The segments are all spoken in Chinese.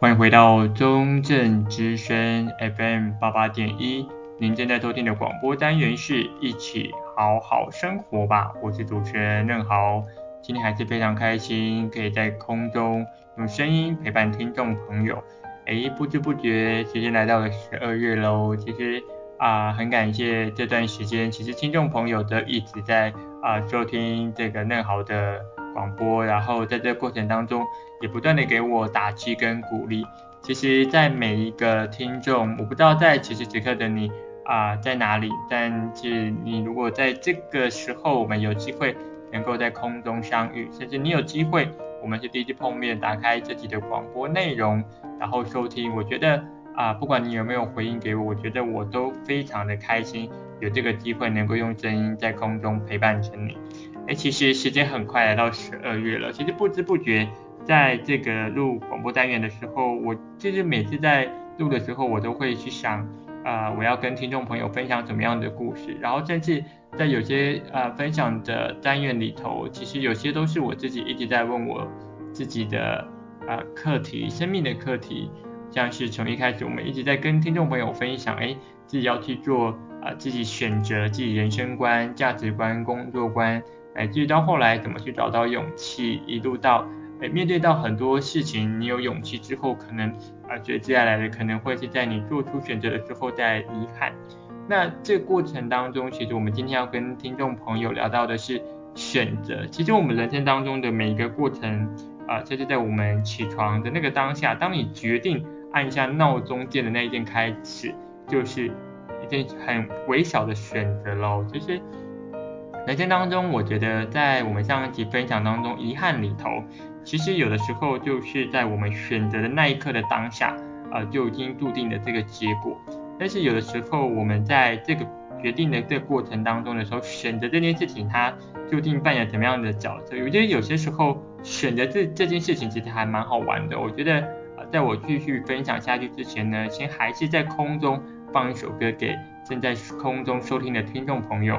欢迎回到中正之声 FM 八八点一，您正在收听的广播单元是一起好好生活吧，我是主持人任豪，今天还是非常开心，可以在空中用声音陪伴听众朋友。哎，不知不觉时间来到了十二月喽，其实啊、很感谢这段时间，其实听众朋友都一直在啊、收听这个任豪的广播，然后在这过程当中。也不断的给我打气跟鼓励。其实，在每一个听众，我不知道在此时此刻的你啊、在哪里，但是你如果在这个时候，我们有机会能够在空中相遇，甚至你有机会，我们是第一次碰面，打开自己的广播内容，然后收听，我觉得啊、不管你有没有回应给我，我觉得我都非常的开心，有这个机会能够用声音在空中陪伴着你。哎，其实时间很快来到十二月了，其实不知不觉。在这个录广播单元的时候，我就是每次在录的时候，我都会去想，啊、我要跟听众朋友分享怎么样的故事，然后甚至在有些呃分享的单元里头，其实有些都是我自己一直在问我自己的呃课题，生命的课题，像是从一开始我们一直在跟听众朋友分享，哎，自己要去做啊、自己选择自己人生观、价值观、工作观，乃至于到后来怎么去找到勇气，一路到。诶，面对到很多事情，你有勇气之后，可能啊，觉得接下来的可能会是在你做出选择的时候带来遗憾。那这个过程当中，其实我们今天要跟听众朋友聊到的是选择。其实我们人生当中的每一个过程啊，就是在我们起床的那个当下，当你决定按下闹钟键的那一件开始，就是一件很微小的选择喽。就是人生当中，我觉得在我们上一集分享当中，遗憾里头。其实有的时候就是在我们选择的那一刻的当下，呃，就已经注定了这个结果。但是有的时候我们在这个决定的这过程当中的时候，选择这件事情它究竟扮演怎么样的角色？我觉得有些时候选择这这件事情其实还蛮好玩的。我觉得，呃，在我继续分享下去之前呢，先还是在空中放一首歌给正在空中收听的听众朋友。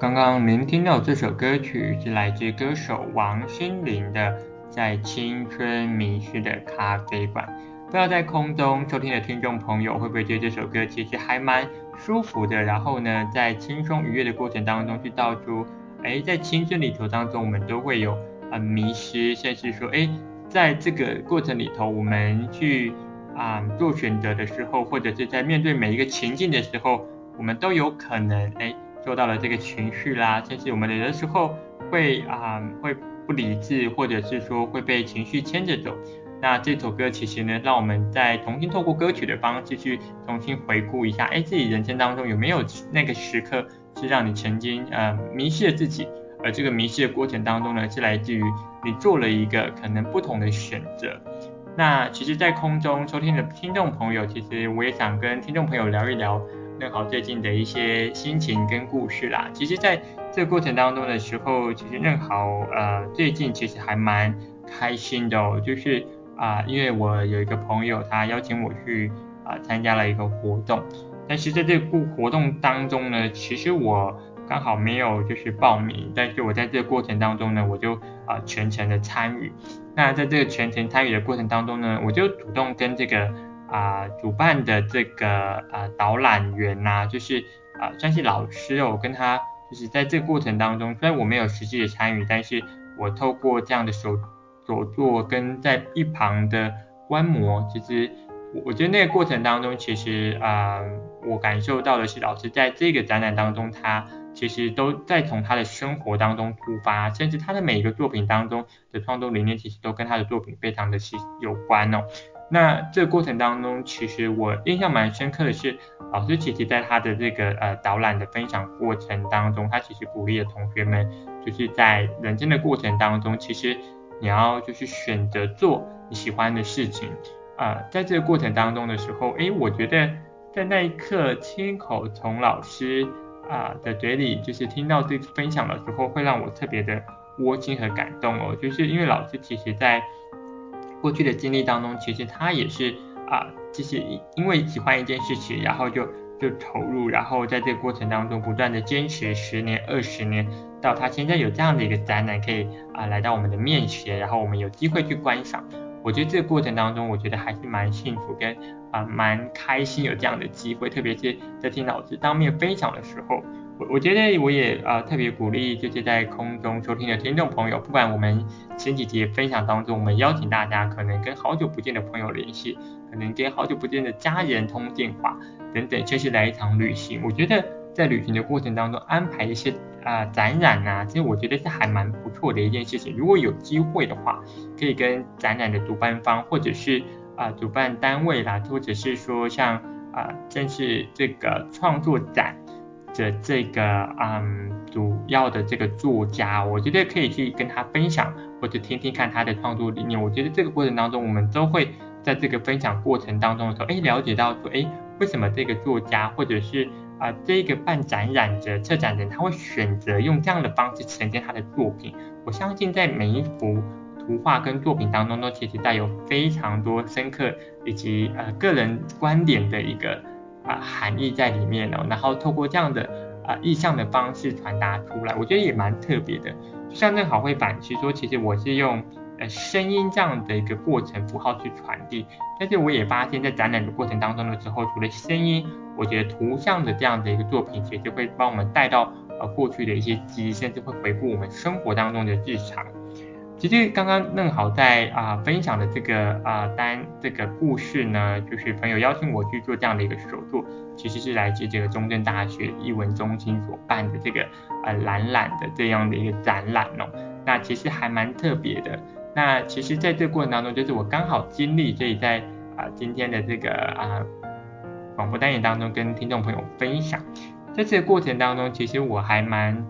刚刚您听到这首歌曲是来自歌手王心凌的《在青春迷失的咖啡馆》。不知道在空中收听的听众朋友会不会觉得这首歌其实还蛮舒服的？然后呢，在轻松愉悦的过程当中去道出，哎，在青春里头当中，我们都会有啊迷失，甚至说，哎，在这个过程里头，我们去啊做选择的时候，或者是在面对每一个情境的时候，我们都有可能，哎。受到了这个情绪啦，甚至我们有的时候会啊、会不理智，或者是说会被情绪牵着走。那这首歌其实呢，让我们再重新透过歌曲的方式去重新回顾一下，哎，自己人生当中有没有那个时刻是让你曾经呃迷失了自己，而这个迷失的过程当中呢，是来自于你做了一个可能不同的选择。那其实，在空中收听的听众朋友，其实我也想跟听众朋友聊一聊。任好最近的一些心情跟故事啦，其实在这个过程当中的时候，其实任好呃最近其实还蛮开心的哦，就是啊、因为我有一个朋友他邀请我去啊、参加了一个活动，但是在这个活动当中呢，其实我刚好没有就是报名，但是我在这个过程当中呢，我就啊、全程的参与。那在这个全程参与的过程当中呢，我就主动跟这个。啊、主办的这个啊、导览员呐、就是啊、算是老师哦，我跟他就是在这个过程当中，虽然我没有实际的参与，但是我透过这样的手手作跟在一旁的观摩，其实我我觉得那个过程当中，其实啊、我感受到的是老师在这个展览当中，他其实都在从他的生活当中出发，甚至他的每一个作品当中的创作理念，其实都跟他的作品非常的是有关哦。那这个过程当中，其实我印象蛮深刻的是，老师其实在他的这个呃导览的分享过程当中，他其实鼓励了同学们，就是在人生的过程当中，其实你要就是选择做你喜欢的事情啊、在这个过程当中的时候，诶，我觉得在那一刻亲口从老师啊、的嘴里，就是听到这分享的时候，会让我特别的窝心和感动哦，就是因为老师其实在。过去的经历当中，其实他也是啊，就是因为喜欢一件事情，然后就就投入，然后在这个过程当中不断的坚持十年、二十年，到他现在有这样的一个展览可以啊来到我们的面前，然后我们有机会去观赏。我觉得这个过程当中，我觉得还是蛮幸福跟啊蛮开心有这样的机会，特别是在听老师当面分享的时候。我我觉得我也呃特别鼓励，就是在空中收听的听众朋友，不管我们前几集分享当中，我们邀请大家可能跟好久不见的朋友联系，可能跟好久不见的家人通电话等等，就是来一场旅行。我觉得在旅行的过程当中安排一些啊、展览啊，其实我觉得是还蛮不错的一件事情。如果有机会的话，可以跟展览的主办方或者是啊、呃、主办单位啦，或者是说像啊、正是这个创作展。的这个嗯主要的这个作家，我觉得可以去跟他分享，或者听听看他的创作理念。我觉得这个过程当中，我们都会在这个分享过程当中的时候，哎，了解到说，哎，为什么这个作家或者是啊、这个办展览的策展人，他会选择用这样的方式呈现他的作品。我相信在每一幅图画跟作品当中，都其实带有非常多深刻以及呃个人观点的一个。啊，含义在里面哦，然后透过这样的啊意象的方式传达出来，我觉得也蛮特别的。就像正好会反其说，其实我是用呃声音这样的一个过程符号去传递，但是我也发现，在展览的过程当中的时候，除了声音，我觉得图像的这样的一个作品，其实会帮我们带到呃过去的一些记忆，甚至会回顾我们生活当中的日常。其实刚刚正好在啊、分享的这个啊单、这个故事呢，就是朋友邀请我去做这样的一个手作，其实是来自这个中正大学艺文中心所办的这个呃蓝览的这样的一个展览哦。那其实还蛮特别的。那其实在这个过程当中，就是我刚好经历，所以在啊、今天的这个啊广、播单元当中跟听众朋友分享，在这个过程当中，其实我还蛮。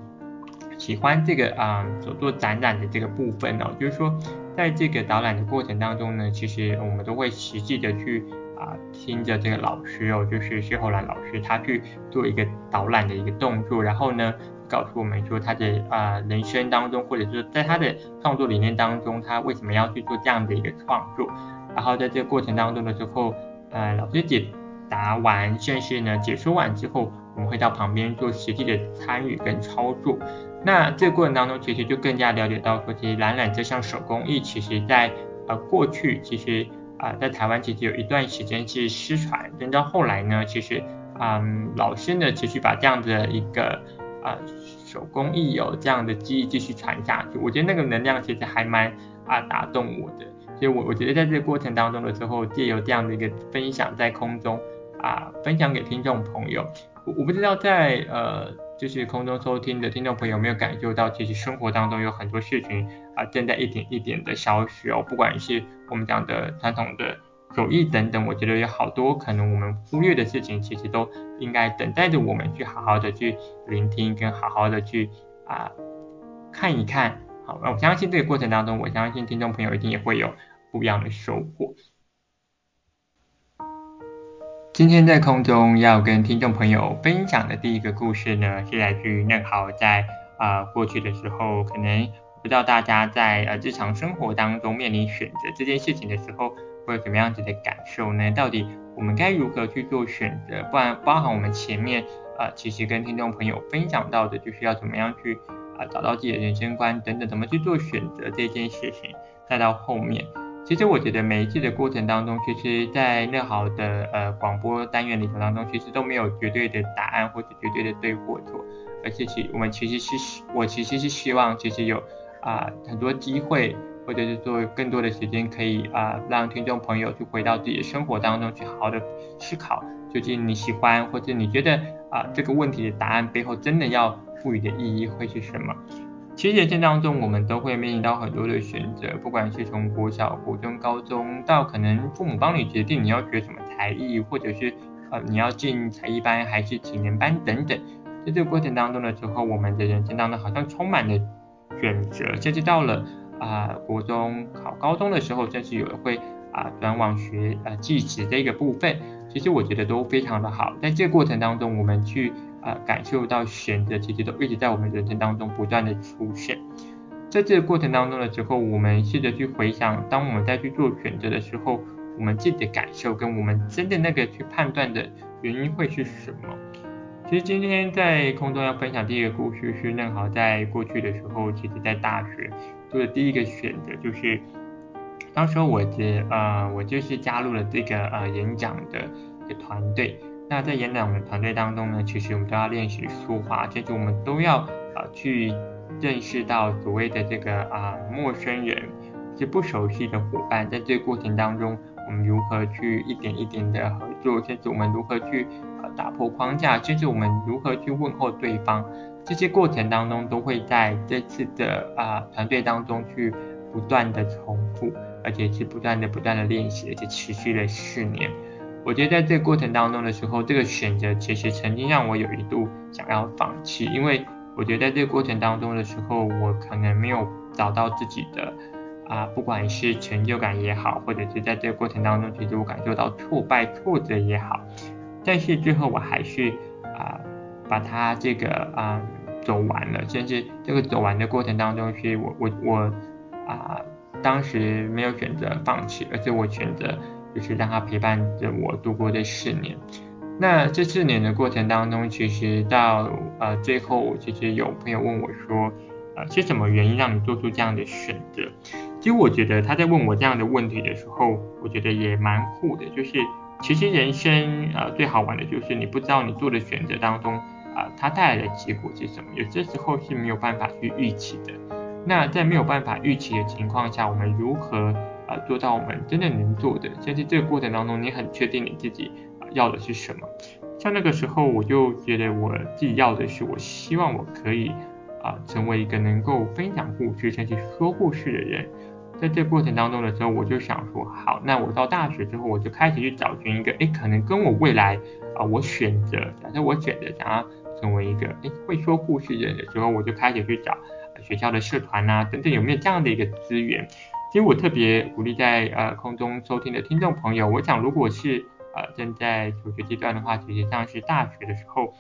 喜欢这个啊、所做展览的这个部分哦，就是说，在这个导览的过程当中呢，其实我们都会实际的去啊、听着这个老师哦，就是谢厚兰老师，他去做一个导览的一个动作，然后呢，告诉我们说他的啊、人生当中，或者说在他的创作理念当中，他为什么要去做这样的一个创作，然后在这个过程当中的时候，呃，老师解答完，甚至呢解说完之后。我们会到旁边做实际的参与跟操作。那这个过程当中，其实就更加了解到说，其实染染这项手工艺，其实在呃过去，其实啊、在台湾其实有一段时间是失传，等到后来呢，其实嗯老师呢持续把这样的一个啊、手工艺有这样的技艺继续传下去，我觉得那个能量其实还蛮啊打动我的。所以我我觉得在这个过程当中的时候，借由这样的一个分享在空中啊分享给听众朋友，我我不知道在呃。就是空中收听的听众朋友，有没有感受到，其实生活当中有很多事情啊，正在一点一点的消失哦。不管是我们讲的传统的手艺等等，我觉得有好多可能我们忽略的事情，其实都应该等待着我们去好好的去聆听，跟好好的去啊看一看。好，那我相信这个过程当中，我相信听众朋友一定也会有不一样的收获。今天在空中要跟听众朋友分享的第一个故事呢，是来自于嫩豪在啊、过去的时候，可能不知道大家在呃日常生活当中面临选择这件事情的时候，会有什么样子的感受呢？到底我们该如何去做选择？不然包含我们前面啊、其实跟听众朋友分享到的，就是要怎么样去啊、找到自己的人生观等等，怎么去做选择这件事情，再到后面。其实我觉得每一次的过程当中，其实，在嫩豪的呃广播单元里头当中，其实都没有绝对的答案或者绝对的对或错，而且其我们其实是，我其实是希望其实有啊、很多机会，或者是说更多的时间，可以啊、让听众朋友去回到自己的生活当中去好好的思考，究竟你喜欢或者你觉得啊、这个问题的答案背后真的要赋予的意义会是什么？其实人生当中，我们都会面临到很多的选择，不管是从国小、国中、高中，到可能父母帮你决定你要学什么才艺，或者是呃你要进才艺班还是体能班等等，在这个过程当中的时候，我们的人生当中好像充满了选择，甚至到了啊、国中考高中的时候，甚至有人会啊转往学啊技职这个部分，其实我觉得都非常的好，在这个过程当中，我们去。呃，感受到选择其实都一直在我们人生当中不断的出现，在这个过程当中的时候，我们试着去回想，当我们在去做选择的时候，我们自己的感受跟我们真的那个去判断的原因会是什么？其实今天在空中要分享第一个故事是任豪在过去的时候，其实在大学做的第一个选择就是，当时候我的呃我就是加入了这个呃演讲的一个团队。那在演讲的团队当中呢，其实我们都要练习说话，甚至我们都要啊、呃、去认识到所谓的这个啊、陌生人，是不熟悉的伙伴，在这个过程当中，我们如何去一点一点的合作，甚至我们如何去呃打破框架，甚至我们如何去问候对方，这些过程当中都会在这次的啊、团队当中去不断的重复，而且是不断的不断的练习，而且持续了四年。我觉得在这个过程当中的时候，这个选择其实曾经让我有一度想要放弃，因为我觉得在这个过程当中的时候，我可能没有找到自己的啊，不管是成就感也好，或者是在这个过程当中，其实我感受到挫败、挫折也好，但是最后我还是啊把它这个啊走完了，甚至这个走完的过程当中，是我我我啊当时没有选择放弃，而是我选择。就是让他陪伴着我度过这四年。那这四年的过程当中，其实到呃最后，其实有朋友问我说，呃是什么原因让你做出这样的选择？其实我觉得他在问我这样的问题的时候，我觉得也蛮酷的。就是其实人生呃最好玩的就是你不知道你做的选择当中啊、呃，它带来的结果是什么？有些时候是没有办法去预期的。那在没有办法预期的情况下，我们如何？啊，做到我们真正能做的，甚至这个过程当中，你很确定你自己啊要的是什么。像那个时候，我就觉得我自己要的是，我希望我可以啊成为一个能够分享故事，甚至说故事的人。在这过程当中的时候，我就想说，好，那我到大学之后，我就开始去找寻一个，诶，可能跟我未来啊，我选择，假设我选择想要成为一个诶会说故事的人的时候，我就开始去找学校的社团啊等等，有没有这样的一个资源。其实我特别鼓励在呃空中收听的听众朋友，我想如果是呃正在求学阶段的话，其实像是大学的时候，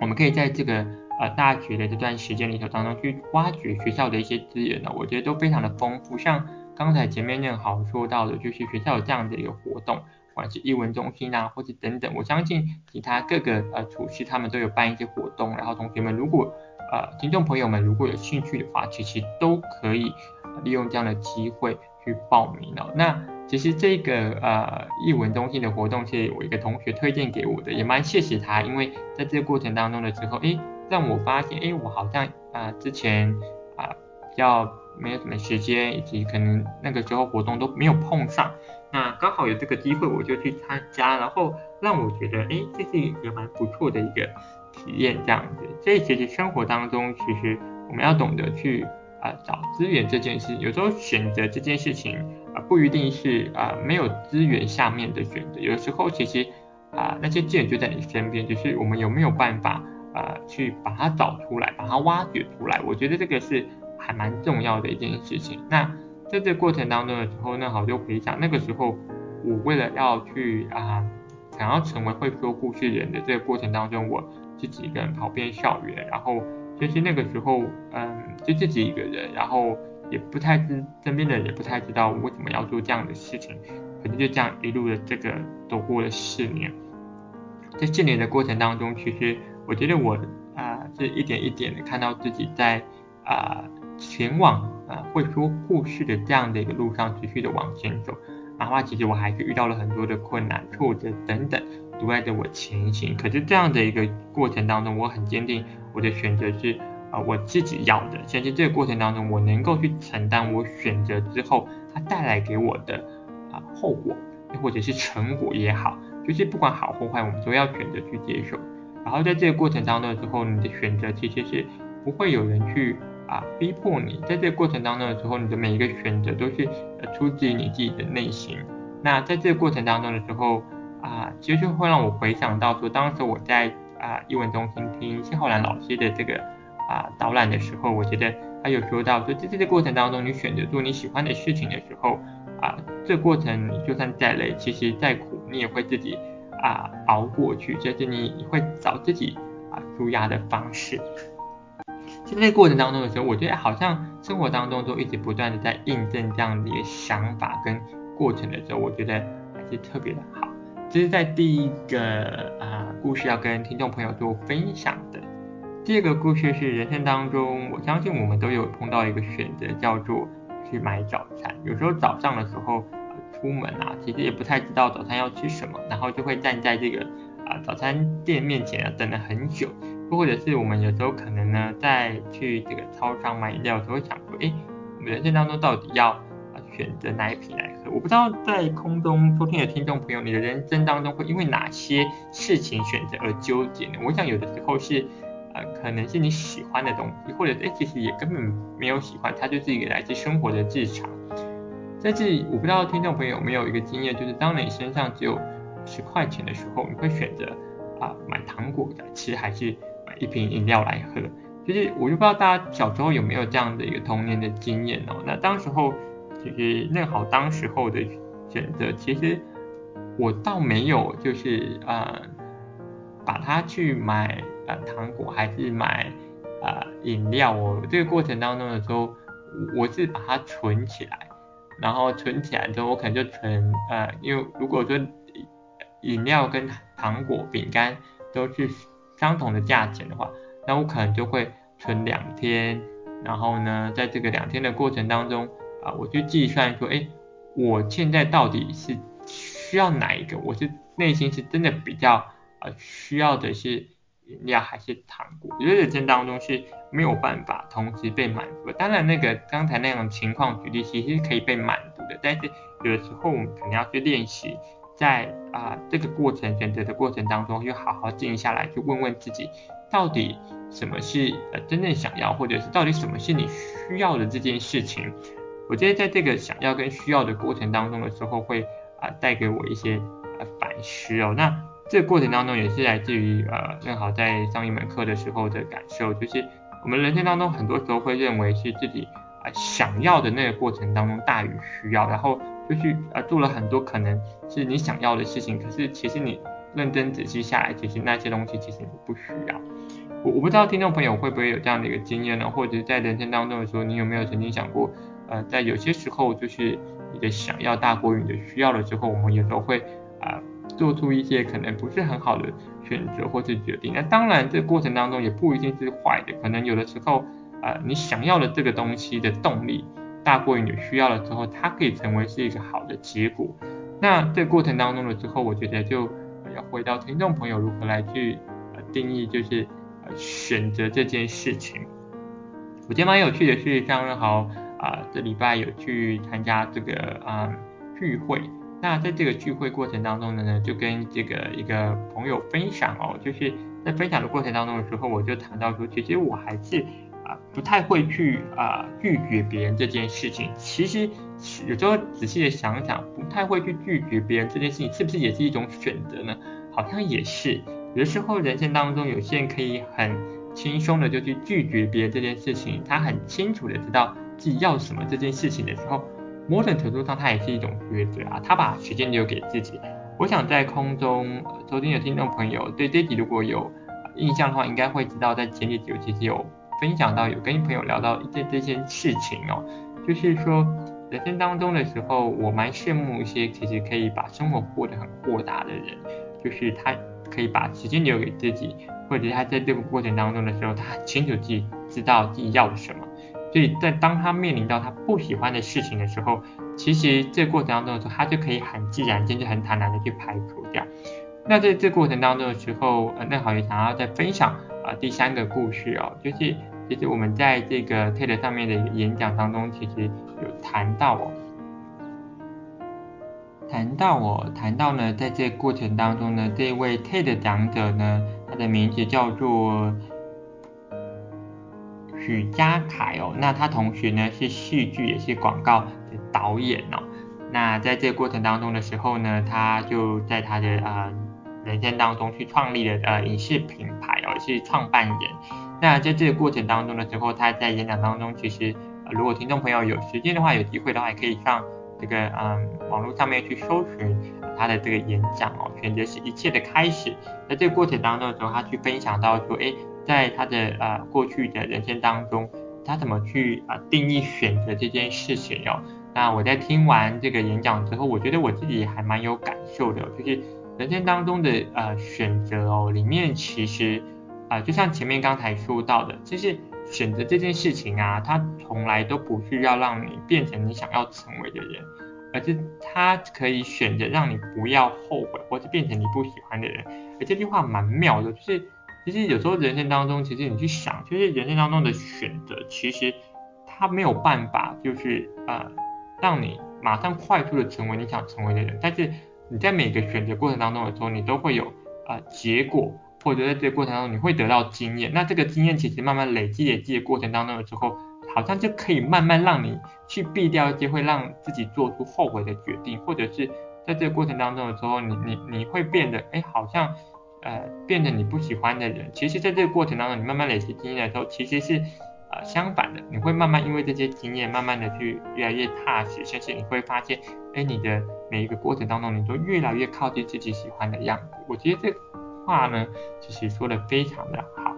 我们可以在这个呃大学的这段时间里头当中去挖掘学校的一些资源呢，我觉得都非常的丰富。像刚才前面那个好说到的，就是学校有这样的一个活动，不管是艺文中心啊，或者等等，我相信其他各个呃厨师他们都有办一些活动，然后同学们如果呃听众朋友们如果有兴趣的话，其实都可以利用这样的机会去报名哦。那其实这个呃译文中心的活动是我一个同学推荐给我的，也蛮谢谢他，因为在这个过程当中的时候，诶，让我发现，诶，我好像啊、之前啊、呃、比较没有什么时间，以及可能那个时候活动都没有碰上。那刚好有这个机会，我就去参加，然后让我觉得，哎，这是一个蛮不错的一个体验，这样子。所以其实生活当中，其实我们要懂得去啊、找资源这件事，有时候选择这件事情啊、不一定是啊、没有资源下面的选择，有时候其实啊、那些资源就在你身边，就是我们有没有办法啊、去把它找出来，把它挖掘出来，我觉得这个是还蛮重要的一件事情。那。在这过程当中的时候，那好就回想那个时候，我为了要去啊，想要成为会说故事人的这个过程当中，我自己一个人跑遍校园，然后就是那个时候，嗯，就自己一个人，然后也不太知身边的人也不太知道我为什么要做这样的事情，可能就这样一路的这个走过了四年，在四年的过程当中，其实我觉得我啊是一点一点的看到自己在啊。前往啊会说故事的这样的一个路上持续的往前走，哪怕其实我还是遇到了很多的困难、挫折等等，阻碍着我前行。可是这样的一个过程当中，我很坚定我的选择是啊我自己要的。相信这个过程当中，我能够去承担我选择之后它带来给我的啊后果，或者是成果也好，就是不管好或坏，我们都要选择去接受。然后在这个过程当中的时候，你的选择其实是不会有人去。啊，逼迫你在这个过程当中的时候，你的每一个选择都是出自于你自己的内心。那在这个过程当中的时候，啊，其实就会让我回想到说，当时我在啊艺文中心听谢浩然老师的这个啊导览的时候，我觉得他有说到说，在这个过程当中，你选择做你喜欢的事情的时候，啊，这过程你就算再累，其实再苦，你也会自己啊熬过去，就是你会找自己啊舒压的方式。在那过程当中的时候，我觉得好像生活当中都一直不断的在印证这样的一个想法跟过程的时候，我觉得还是特别的好。这是在第一个啊、故事要跟听众朋友做分享的。第二个故事是人生当中，我相信我们都有碰到一个选择，叫做去买早餐。有时候早上的时候、出门啊，其实也不太知道早餐要吃什么，然后就会站在这个啊、早餐店面前啊等了很久。又或者是我们有时候可能呢，在去这个超商买饮料的时候，想说，哎，我们人生当中到底要啊选择哪一瓶来？我不知道在空中收听的听众朋友，你的人生当中会因为哪些事情选择而纠结呢？我想有的时候是，呃，可能是你喜欢的东西，或者哎，其实也根本没有喜欢，它就是一个来自生活的日常。在这里，我不知道听众朋友有没有一个经验，就是当你身上只有十块钱的时候，你会选择啊买糖果的吃，还是买？一瓶饮料来喝，就是我就不知道大家小时候有没有这样的一个童年的经验哦。那当时候其实那好，当时候的选择，其实我倒没有就是呃把它去买呃糖果还是买呃饮料哦。这个过程当中的时候，我是把它存起来，然后存起来之后，我可能就存呃，因为如果说饮料跟糖果、饼干都是。相同的价钱的话，那我可能就会存两天，然后呢，在这个两天的过程当中啊，我就计算说，哎，我现在到底是需要哪一个？我是内心是真的比较呃需要的是饮料还是糖果？我觉得人生当中是没有办法同时被满足。当然，那个刚才那种情况举例其实是可以被满足的，但是有的时候我们可能要去练习。在啊、这个过程选择的过程当中，就好好静下来，去问问自己，到底什么是呃真正想要，或者是到底什么是你需要的这件事情。我觉得在这个想要跟需要的过程当中的时候，会啊、带给我一些呃反思哦。那这个过程当中也是来自于呃正好在上一门课的时候的感受，就是我们人生当中很多时候会认为是自己啊、想要的那个过程当中大于需要，然后。就去呃做了很多可能是你想要的事情，可是其实你认真仔细下来，其实那些东西其实你不需要。我我不知道听众朋友会不会有这样的一个经验呢？或者在人生当中的时候，你有没有曾经想过，呃，在有些时候就是你的想要大过于你的需要了之后，我们有时候会啊、做出一些可能不是很好的选择或是决定。那当然，这过程当中也不一定是坏的，可能有的时候啊、你想要的这个东西的动力大过于你需要了之后，它可以成为是一个好的结果。那这过程当中了之后，我觉得就要回到听众朋友如何来去呃定义，就是呃选择这件事情。我觉得蛮有趣的是，像任豪啊，这礼拜有去参加这个啊、聚会。那在这个聚会过程当中呢，就跟这个一个朋友分享哦，就是在分享的过程当中的时候，我就谈到说，其实我还是啊不太会去啊拒绝别人这件事情。其实有时候仔细的想想，不太会去拒绝别人这件事情，是不是也是一种选择呢？好像也是。有的时候人生当中，有些人可以很轻松的就去拒绝别人这件事情，他很清楚的知道自己要什么这件事情的时候。某种程度上，它也是一种抉择啊。他把时间留给自己。我想在空中收听的听众朋友，对这集如果有印象的话，应该会知道，在前几集我其实有分享到，有跟朋友聊到这这些事情哦。就是说，人生当中的时候，我蛮羡慕一些其实可以把生活过得很豁达的人，就是他可以把时间留给自己，或者他在这个过程当中的时候，他很清楚自己知道自己要什么。所以在当他面临到他不喜欢的事情的时候，其实这过程当中的时候，他就可以很自然，甚至很坦然的去排除掉。那在这过程当中的时候，呃，那好也想要再分享啊、第三个故事哦，就是其实我们在这个 TED 上面的演讲当中，其实有谈到哦，谈到哦，谈到呢，在这过程当中呢，这位 TED 讲者呢，他的名字叫做。许家凯哦，那他同时呢是戏剧也是广告的导演哦。那在这个过程当中的时候呢，他就在他的呃人生当中去创立了呃影视品牌哦，是创办人。那在这个过程当中的时候，他在演讲当中其实，如果听众朋友有时间的话，有机会的话，也可以上这个嗯、呃、网络上面去搜寻他的这个演讲哦，选择是一切的开始。在这个过程当中的时候，他去分享到说，哎。在他的呃过去的人生当中，他怎么去啊、定义选择这件事情哦？那我在听完这个演讲之后，我觉得我自己还蛮有感受的，就是人生当中的呃选择哦，里面其实啊、就像前面刚才说到的，就是选择这件事情啊，它从来都不是要让你变成你想要成为的人，而是它可以选择让你不要后悔，或者变成你不喜欢的人。而这句话蛮妙的，就是。其实有时候人生当中，其实你去想，就是人生当中的选择，其实它没有办法，就是呃，让你马上快速的成为你想成为的人。但是你在每个选择过程当中的时候，你都会有呃结果，或者在这个过程当中你会得到经验。那这个经验其实慢慢累积累积的过程当中的时候，好像就可以慢慢让你去避掉一些会让自己做出后悔的决定，或者是在这个过程当中的时候，你你你会变得哎好像。呃，变成你不喜欢的人，其实在这个过程当中，你慢慢累积经验的时候，其实是呃相反的，你会慢慢因为这些经验，慢慢的去越来越踏实，甚至你会发现，哎，你的每一个过程当中，你都越来越靠近自己喜欢的样子。我觉得这话呢，其实说的非常的好。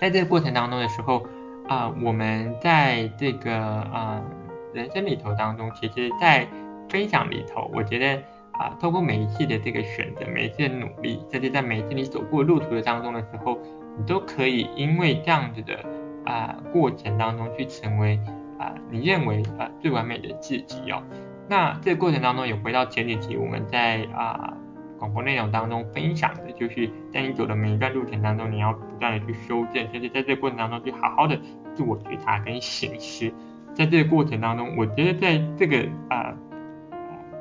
在这个过程当中的时候，啊、我们在这个啊、呃、人生里头当中，其实在分享里头，我觉得。啊，透过每一次的这个选择，每一次的努力，甚至在每一次你走过路途的当中的时候，你都可以因为这样子的啊过程当中去成为啊你认为啊最完美的自己哦。那这个过程当中也回到前几集我们在啊广播内容当中分享的，就是在你走的每一段路程当中，你要不断的去修正，甚至在这个过程当中去好好的自我觉察跟省思。在这个过程当中，我觉得在这个啊。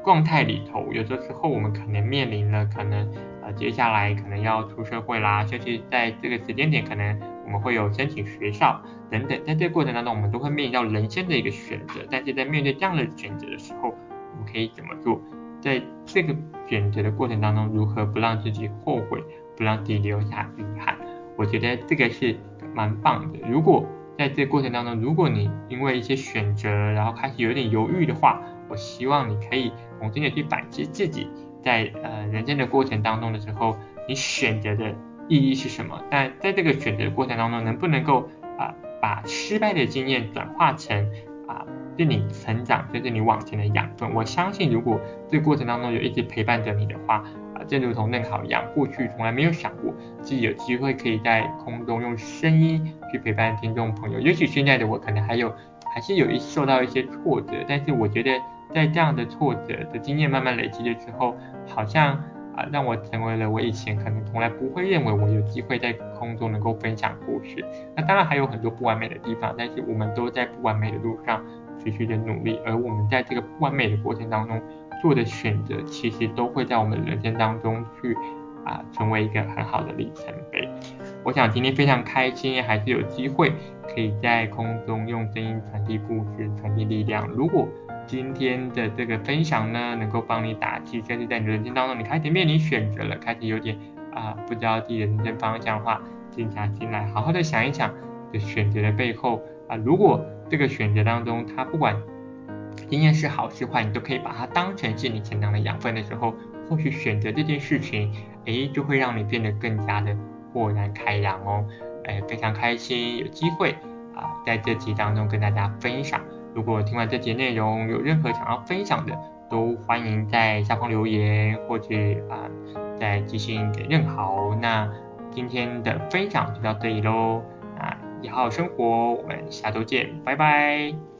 状态里头，有的时候我们可能面临了，可能呃接下来可能要出社会啦，甚至在这个时间点，可能我们会有申请学校等等，在这个过程当中，我们都会面临到人生的一个选择。但是在面对这样的选择的时候，我们可以怎么做？在这个选择的过程当中，如何不让自己后悔，不让自己留下遗憾？我觉得这个是蛮棒的。如果在这过程当中，如果你因为一些选择，然后开始有点犹豫的话，我希望你可以重新的去反思自己在呃人生的过程当中的时候，你选择的意义是什么？但在这个选择过程当中，能不能够啊、把失败的经验转化成啊、呃、是你成长，这是你往前的养分。我相信，如果这过程当中有一直陪伴着你的话，啊，正如同嫩好一样，过去从来没有想过自己有机会可以在空中用声音去陪伴听众朋友。也许现在的我可能还有，还是有一受到一些挫折，但是我觉得在这样的挫折的经验慢慢累积的时候，好像。啊，让我成为了我以前可能从来不会认为我有机会在空中能够分享故事。那当然还有很多不完美的地方，但是我们都在不完美的路上持续的努力。而我们在这个不完美的过程当中做的选择，其实都会在我们人生当中去啊成为一个很好的里程碑。我想今天非常开心，还是有机会可以在空中用声音传递故事、传递力量。如果今天的这个分享呢，能够帮你打气，甚至在你人生当中，你开始面临选择了，开始有点啊、不知道自己的人生方向的话，静下心来，好好的想一想，这选择的背后啊、如果这个选择当中，它不管经验是好是坏，你都可以把它当成是你成长的养分的时候，或许选择这件事情，诶，就会让你变得更加的豁然开朗哦，哎，非常开心有机会啊、在这集当中跟大家分享。如果听完这节内容有任何想要分享的，都欢迎在下方留言，或者啊、呃、再寄信给任豪。那今天的分享就到这里喽，啊，你好好生活，我们下周见，拜拜。